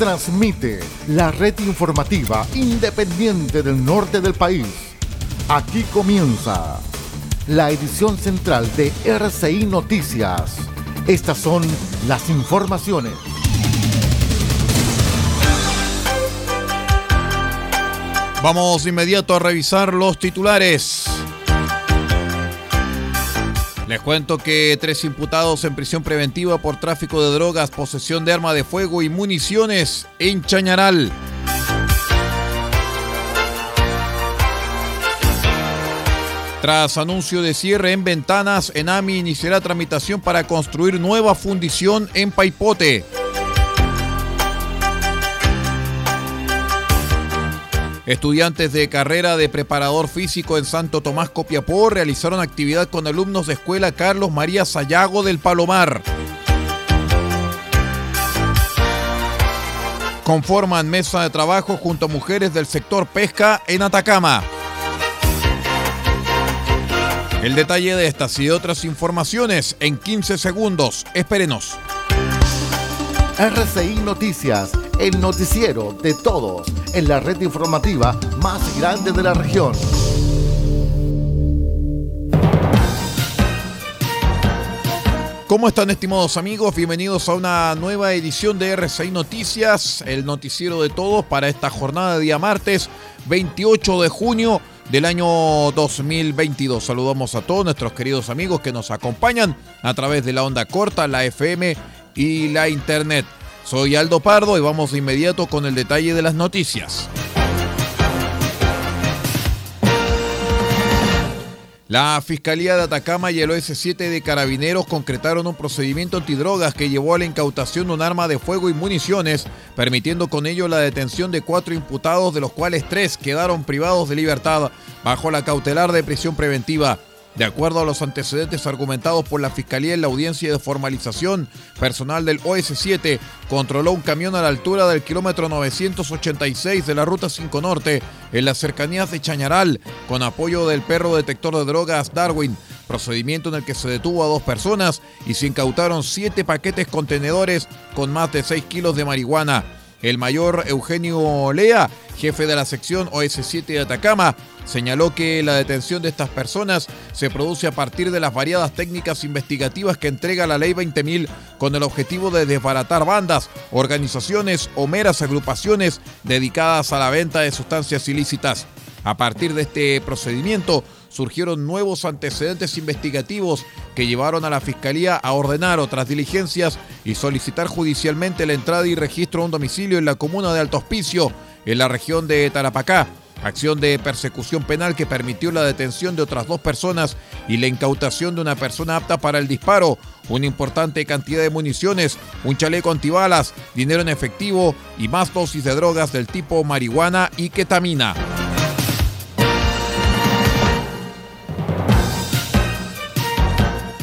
transmite la red informativa independiente del norte del país. Aquí comienza la edición central de RCI Noticias. Estas son las informaciones. Vamos inmediato a revisar los titulares. Les cuento que tres imputados en prisión preventiva por tráfico de drogas, posesión de arma de fuego y municiones en Chañaral. Tras anuncio de cierre en ventanas, Enami iniciará tramitación para construir nueva fundición en Paipote. Estudiantes de carrera de preparador físico en Santo Tomás Copiapó realizaron actividad con alumnos de escuela Carlos María Sayago del Palomar. Conforman mesa de trabajo junto a mujeres del sector pesca en Atacama. El detalle de estas y de otras informaciones en 15 segundos. Espérenos. RCI Noticias, el noticiero de todos en la red informativa más grande de la región. ¿Cómo están estimados amigos? Bienvenidos a una nueva edición de RCI Noticias, el noticiero de todos para esta jornada de día martes 28 de junio del año 2022. Saludamos a todos nuestros queridos amigos que nos acompañan a través de la onda corta, la FM y la internet. Soy Aldo Pardo y vamos de inmediato con el detalle de las noticias. La Fiscalía de Atacama y el OS7 de Carabineros concretaron un procedimiento antidrogas que llevó a la incautación de un arma de fuego y municiones, permitiendo con ello la detención de cuatro imputados, de los cuales tres quedaron privados de libertad bajo la cautelar de prisión preventiva. De acuerdo a los antecedentes argumentados por la Fiscalía en la audiencia de formalización, personal del OS7 controló un camión a la altura del kilómetro 986 de la Ruta 5 Norte, en las cercanías de Chañaral, con apoyo del perro detector de drogas Darwin, procedimiento en el que se detuvo a dos personas y se incautaron siete paquetes contenedores con más de 6 kilos de marihuana. El mayor Eugenio Lea, jefe de la sección OS7 de Atacama, señaló que la detención de estas personas se produce a partir de las variadas técnicas investigativas que entrega la Ley 20.000 con el objetivo de desbaratar bandas, organizaciones o meras agrupaciones dedicadas a la venta de sustancias ilícitas. A partir de este procedimiento, surgieron nuevos antecedentes investigativos que llevaron a la Fiscalía a ordenar otras diligencias y solicitar judicialmente la entrada y registro a un domicilio en la comuna de Alto Hospicio, en la región de Tarapacá. Acción de persecución penal que permitió la detención de otras dos personas y la incautación de una persona apta para el disparo, una importante cantidad de municiones, un chaleco antibalas, dinero en efectivo y más dosis de drogas del tipo marihuana y ketamina.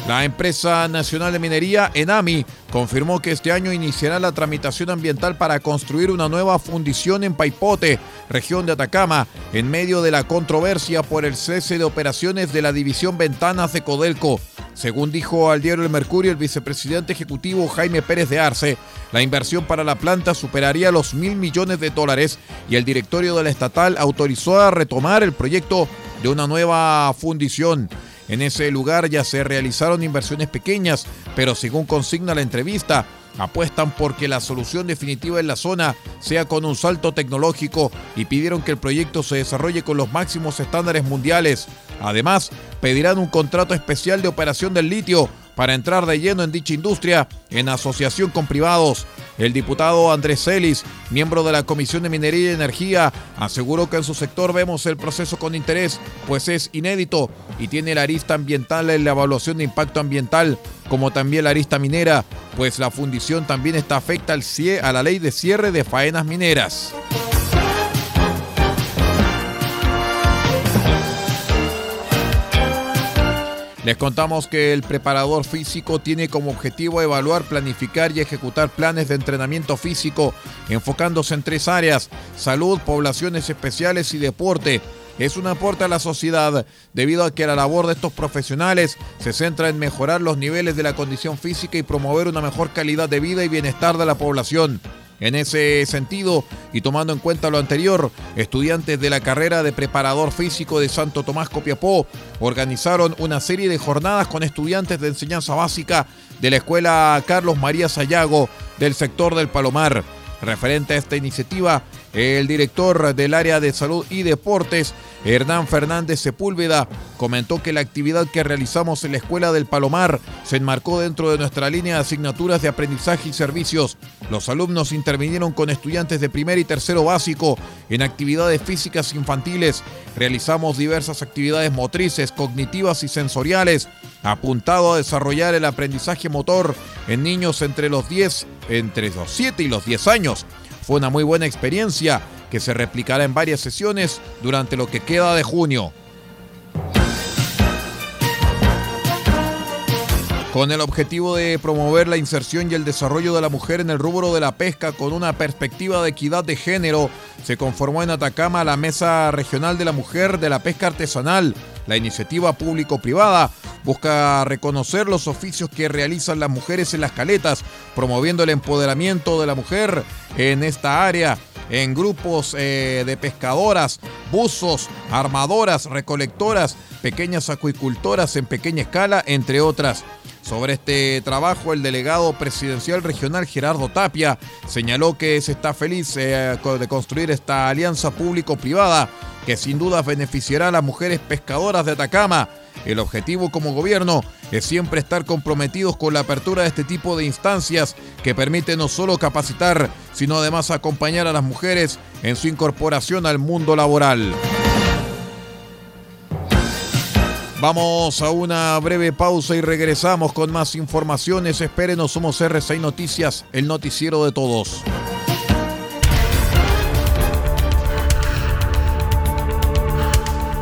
La empresa nacional de minería Enami confirmó que este año iniciará la tramitación ambiental para construir una nueva fundición en Paipote, región de Atacama, en medio de la controversia por el cese de operaciones de la división Ventanas de Codelco. Según dijo al diario El Mercurio el vicepresidente ejecutivo Jaime Pérez de Arce, la inversión para la planta superaría los mil millones de dólares y el directorio de la estatal autorizó a retomar el proyecto de una nueva fundición. En ese lugar ya se realizaron inversiones pequeñas, pero según consigna la entrevista, apuestan porque la solución definitiva en la zona sea con un salto tecnológico y pidieron que el proyecto se desarrolle con los máximos estándares mundiales. Además, pedirán un contrato especial de operación del litio para entrar de lleno en dicha industria en asociación con privados. El diputado Andrés Celis, miembro de la Comisión de Minería y Energía, aseguró que en su sector vemos el proceso con interés, pues es inédito y tiene la arista ambiental en la evaluación de impacto ambiental, como también la arista minera, pues la fundición también está afecta al a la ley de cierre de faenas mineras. Les contamos que el preparador físico tiene como objetivo evaluar, planificar y ejecutar planes de entrenamiento físico, enfocándose en tres áreas, salud, poblaciones especiales y deporte. Es un aporte a la sociedad debido a que la labor de estos profesionales se centra en mejorar los niveles de la condición física y promover una mejor calidad de vida y bienestar de la población. En ese sentido, y tomando en cuenta lo anterior, estudiantes de la carrera de preparador físico de Santo Tomás Copiapó organizaron una serie de jornadas con estudiantes de enseñanza básica de la Escuela Carlos María Sayago del sector del Palomar. Referente a esta iniciativa, el director del área de salud y deportes, Hernán Fernández Sepúlveda, comentó que la actividad que realizamos en la Escuela del Palomar se enmarcó dentro de nuestra línea de asignaturas de aprendizaje y servicios. Los alumnos intervinieron con estudiantes de primer y tercero básico en actividades físicas infantiles. Realizamos diversas actividades motrices, cognitivas y sensoriales, apuntado a desarrollar el aprendizaje motor en niños entre los 10, entre los 7 y los 10 años. Fue una muy buena experiencia que se replicará en varias sesiones durante lo que queda de junio. Con el objetivo de promover la inserción y el desarrollo de la mujer en el rubro de la pesca con una perspectiva de equidad de género, se conformó en Atacama la Mesa Regional de la Mujer de la Pesca Artesanal. La iniciativa público-privada busca reconocer los oficios que realizan las mujeres en las caletas, promoviendo el empoderamiento de la mujer en esta área en grupos eh, de pescadoras, buzos, armadoras, recolectoras, pequeñas acuicultoras en pequeña escala, entre otras. Sobre este trabajo, el delegado presidencial regional Gerardo Tapia señaló que se está feliz eh, de construir esta alianza público-privada que sin duda beneficiará a las mujeres pescadoras de Atacama el objetivo como gobierno es siempre estar comprometidos con la apertura de este tipo de instancias que permiten no solo capacitar, sino además acompañar a las mujeres en su incorporación al mundo laboral. Vamos a una breve pausa y regresamos con más informaciones. Espérenos, somos R6 Noticias, el noticiero de todos.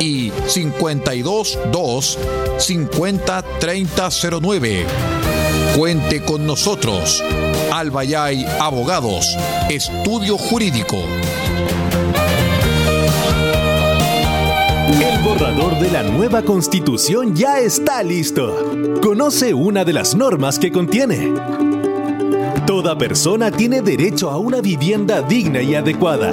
y 522 50 3009. Cuente con nosotros. Albayay Abogados, Estudio Jurídico. El borrador de la nueva constitución ya está listo. Conoce una de las normas que contiene. Toda persona tiene derecho a una vivienda digna y adecuada.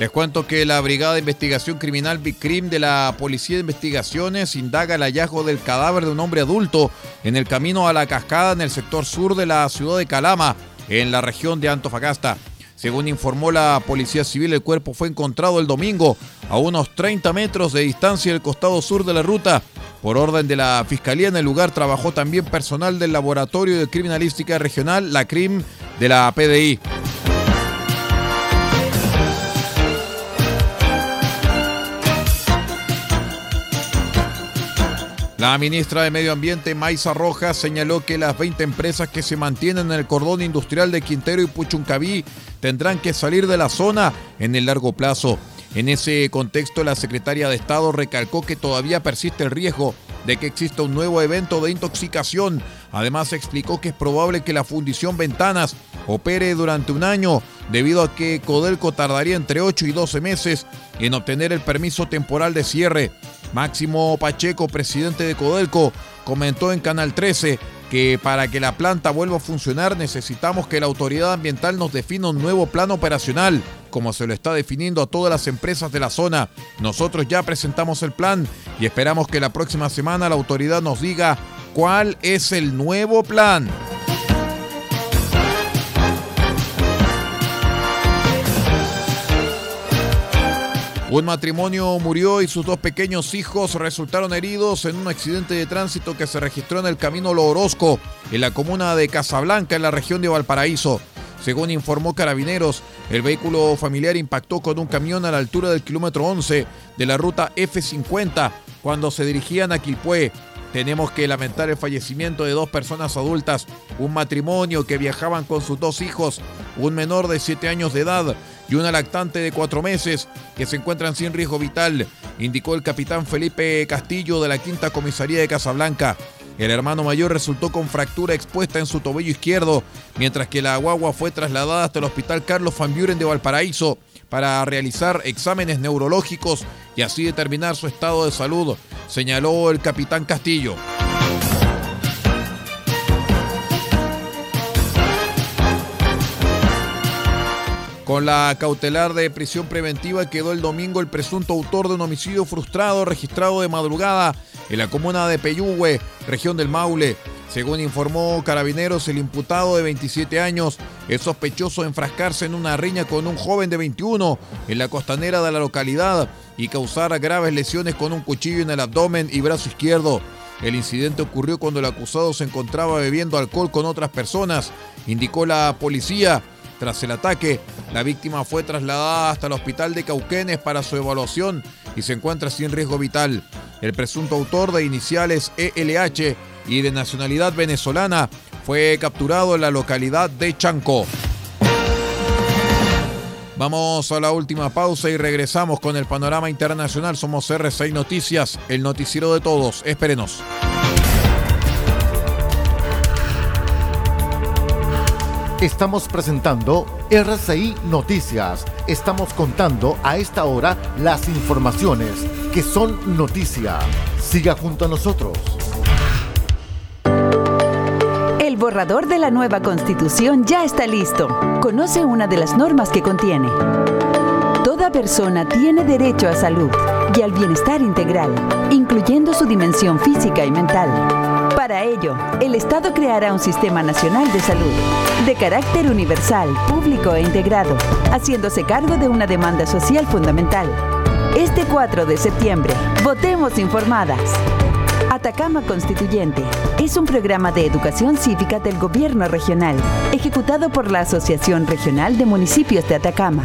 Les cuento que la Brigada de Investigación Criminal BICRIM de la Policía de Investigaciones indaga el hallazgo del cadáver de un hombre adulto en el camino a la cascada en el sector sur de la ciudad de Calama, en la región de Antofagasta. Según informó la Policía Civil, el cuerpo fue encontrado el domingo a unos 30 metros de distancia del costado sur de la ruta. Por orden de la Fiscalía en el lugar trabajó también personal del Laboratorio de Criminalística Regional, la CRIM, de la PDI. La ministra de Medio Ambiente, Maisa Rojas, señaló que las 20 empresas que se mantienen en el cordón industrial de Quintero y Puchuncaví tendrán que salir de la zona en el largo plazo. En ese contexto, la secretaria de Estado recalcó que todavía persiste el riesgo de que exista un nuevo evento de intoxicación. Además, explicó que es probable que la fundición Ventanas opere durante un año, debido a que Codelco tardaría entre 8 y 12 meses en obtener el permiso temporal de cierre. Máximo Pacheco, presidente de Codelco, comentó en Canal 13 que para que la planta vuelva a funcionar necesitamos que la autoridad ambiental nos defina un nuevo plan operacional, como se lo está definiendo a todas las empresas de la zona. Nosotros ya presentamos el plan y esperamos que la próxima semana la autoridad nos diga cuál es el nuevo plan. Un matrimonio murió y sus dos pequeños hijos resultaron heridos en un accidente de tránsito que se registró en el camino Lo Orozco, en la comuna de Casablanca, en la región de Valparaíso. Según informó Carabineros, el vehículo familiar impactó con un camión a la altura del kilómetro 11 de la ruta F50 cuando se dirigían a Quilpué. Tenemos que lamentar el fallecimiento de dos personas adultas, un matrimonio que viajaban con sus dos hijos, un menor de 7 años de edad y una lactante de cuatro meses que se encuentran sin riesgo vital, indicó el capitán Felipe Castillo de la Quinta Comisaría de Casablanca. El hermano mayor resultó con fractura expuesta en su tobillo izquierdo, mientras que la guagua fue trasladada hasta el Hospital Carlos Van Buren de Valparaíso para realizar exámenes neurológicos y así determinar su estado de salud, señaló el capitán Castillo. Con la cautelar de prisión preventiva quedó el domingo el presunto autor de un homicidio frustrado registrado de madrugada en la comuna de Peyúgue, región del Maule. Según informó Carabineros, el imputado de 27 años es sospechoso de enfrascarse en una riña con un joven de 21 en la costanera de la localidad y causar graves lesiones con un cuchillo en el abdomen y brazo izquierdo. El incidente ocurrió cuando el acusado se encontraba bebiendo alcohol con otras personas, indicó la policía. Tras el ataque, la víctima fue trasladada hasta el hospital de Cauquenes para su evaluación y se encuentra sin riesgo vital. El presunto autor de iniciales ELH y de nacionalidad venezolana fue capturado en la localidad de Chancó. Vamos a la última pausa y regresamos con el panorama internacional. Somos R6 Noticias, el noticiero de todos. Espérenos. Estamos presentando RCI Noticias. Estamos contando a esta hora las informaciones que son noticia. Siga junto a nosotros. Borrador de la nueva constitución ya está listo. Conoce una de las normas que contiene. Toda persona tiene derecho a salud y al bienestar integral, incluyendo su dimensión física y mental Para ello, el Estado creará un sistema nacional de salud, de carácter universal, público e integrado, haciéndose cargo de una demanda social fundamental. Este 4 de septiembre, votemos informadas. Atacama Constituyente es un programa de educación cívica del gobierno regional, ejecutado por la Asociación Regional de Municipios de Atacama.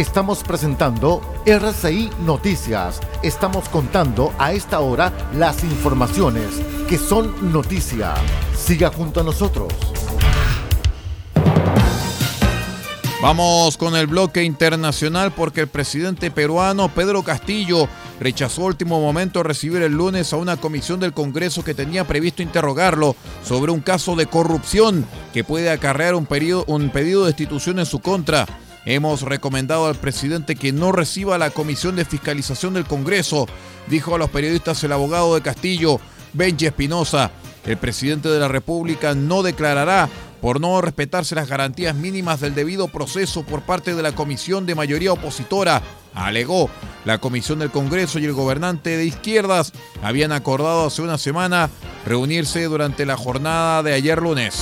Estamos presentando RCI Noticias. Estamos contando a esta hora las informaciones que son noticia. Siga junto a nosotros. Vamos con el bloque internacional porque el presidente peruano Pedro Castillo rechazó último momento recibir el lunes a una comisión del Congreso que tenía previsto interrogarlo sobre un caso de corrupción que puede acarrear un, un pedido de destitución en su contra. Hemos recomendado al presidente que no reciba la comisión de fiscalización del Congreso, dijo a los periodistas el abogado de Castillo, Benji Espinosa. El presidente de la República no declarará por no respetarse las garantías mínimas del debido proceso por parte de la comisión de mayoría opositora, alegó. La comisión del Congreso y el gobernante de izquierdas habían acordado hace una semana reunirse durante la jornada de ayer lunes.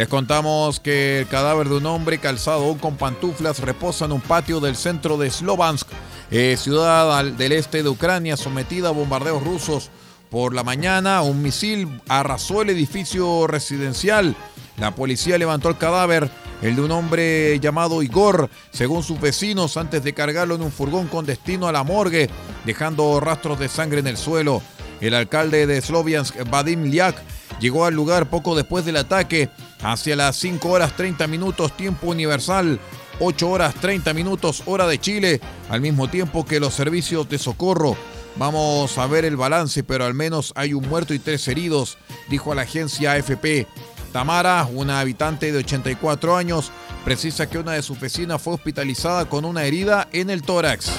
Les contamos que el cadáver de un hombre calzado aún con pantuflas reposa en un patio del centro de Slovansk, eh, ciudad del este de Ucrania, sometida a bombardeos rusos. Por la mañana, un misil arrasó el edificio residencial. La policía levantó el cadáver, el de un hombre llamado Igor, según sus vecinos, antes de cargarlo en un furgón con destino a la morgue, dejando rastros de sangre en el suelo. El alcalde de Sloviansk, Vadim Liak, llegó al lugar poco después del ataque, hacia las 5 horas 30 minutos tiempo universal, 8 horas 30 minutos hora de Chile, al mismo tiempo que los servicios de socorro. Vamos a ver el balance, pero al menos hay un muerto y tres heridos, dijo la agencia AFP. Tamara, una habitante de 84 años, precisa que una de sus vecinas fue hospitalizada con una herida en el tórax.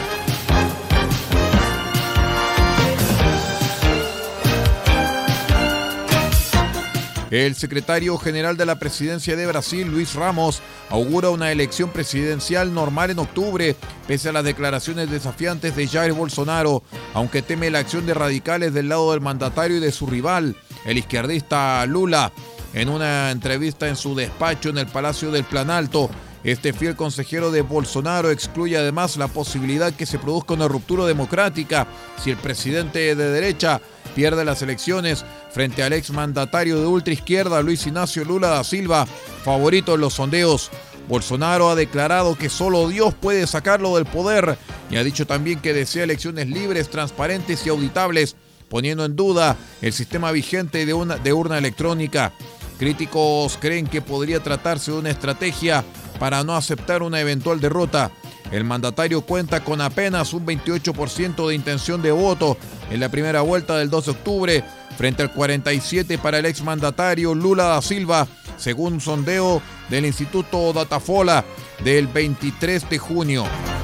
El secretario general de la presidencia de Brasil, Luis Ramos, augura una elección presidencial normal en octubre, pese a las declaraciones desafiantes de Jair Bolsonaro, aunque teme la acción de radicales del lado del mandatario y de su rival, el izquierdista Lula. En una entrevista en su despacho en el Palacio del Planalto, este fiel consejero de Bolsonaro excluye además la posibilidad que se produzca una ruptura democrática si el presidente de derecha pierde las elecciones frente al exmandatario de ultraizquierda Luis Ignacio Lula da Silva, favorito en los sondeos. Bolsonaro ha declarado que solo Dios puede sacarlo del poder y ha dicho también que desea elecciones libres, transparentes y auditables, poniendo en duda el sistema vigente de, una, de urna electrónica. Críticos creen que podría tratarse de una estrategia para no aceptar una eventual derrota. El mandatario cuenta con apenas un 28% de intención de voto en la primera vuelta del 2 de octubre, frente al 47% para el exmandatario Lula da Silva, según sondeo del Instituto Datafola del 23 de junio.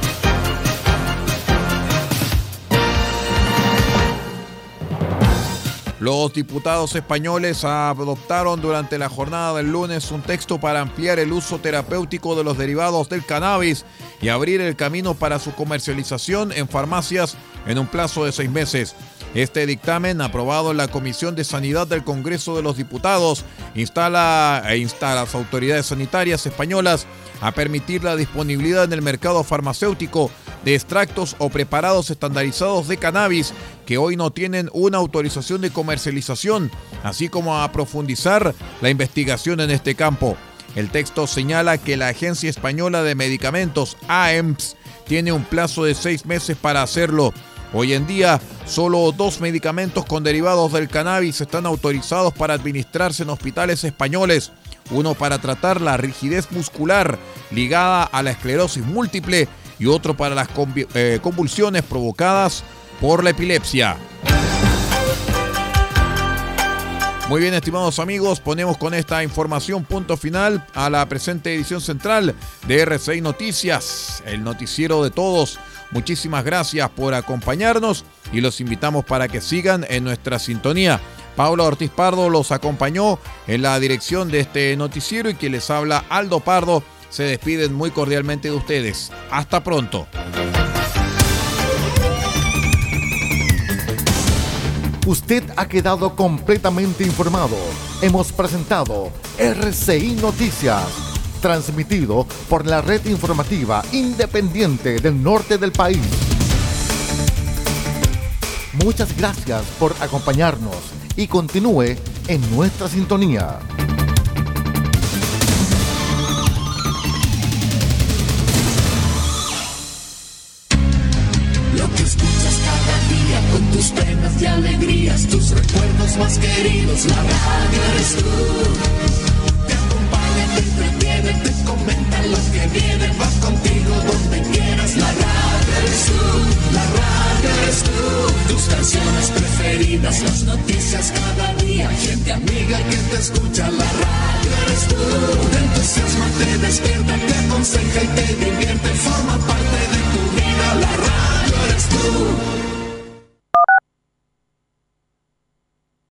Los diputados españoles adoptaron durante la jornada del lunes un texto para ampliar el uso terapéutico de los derivados del cannabis y abrir el camino para su comercialización en farmacias en un plazo de seis meses. Este dictamen, aprobado en la Comisión de Sanidad del Congreso de los Diputados, instala e a las autoridades sanitarias españolas a permitir la disponibilidad en el mercado farmacéutico de extractos o preparados estandarizados de cannabis que hoy no tienen una autorización de comercialización, así como a profundizar la investigación en este campo. El texto señala que la Agencia Española de Medicamentos, AEMS, tiene un plazo de seis meses para hacerlo. Hoy en día, solo dos medicamentos con derivados del cannabis están autorizados para administrarse en hospitales españoles. Uno para tratar la rigidez muscular ligada a la esclerosis múltiple y otro para las eh, convulsiones provocadas por la epilepsia. Muy bien, estimados amigos, ponemos con esta información punto final a la presente edición central de RCI Noticias, el noticiero de todos. Muchísimas gracias por acompañarnos y los invitamos para que sigan en nuestra sintonía. Paula Ortiz Pardo los acompañó en la dirección de este noticiero y quien les habla Aldo Pardo se despiden muy cordialmente de ustedes. Hasta pronto. Usted ha quedado completamente informado. Hemos presentado RCI Noticias, transmitido por la red informativa independiente del norte del país. Muchas gracias por acompañarnos y continúe en nuestra sintonía. Queridos, la radio eres tú.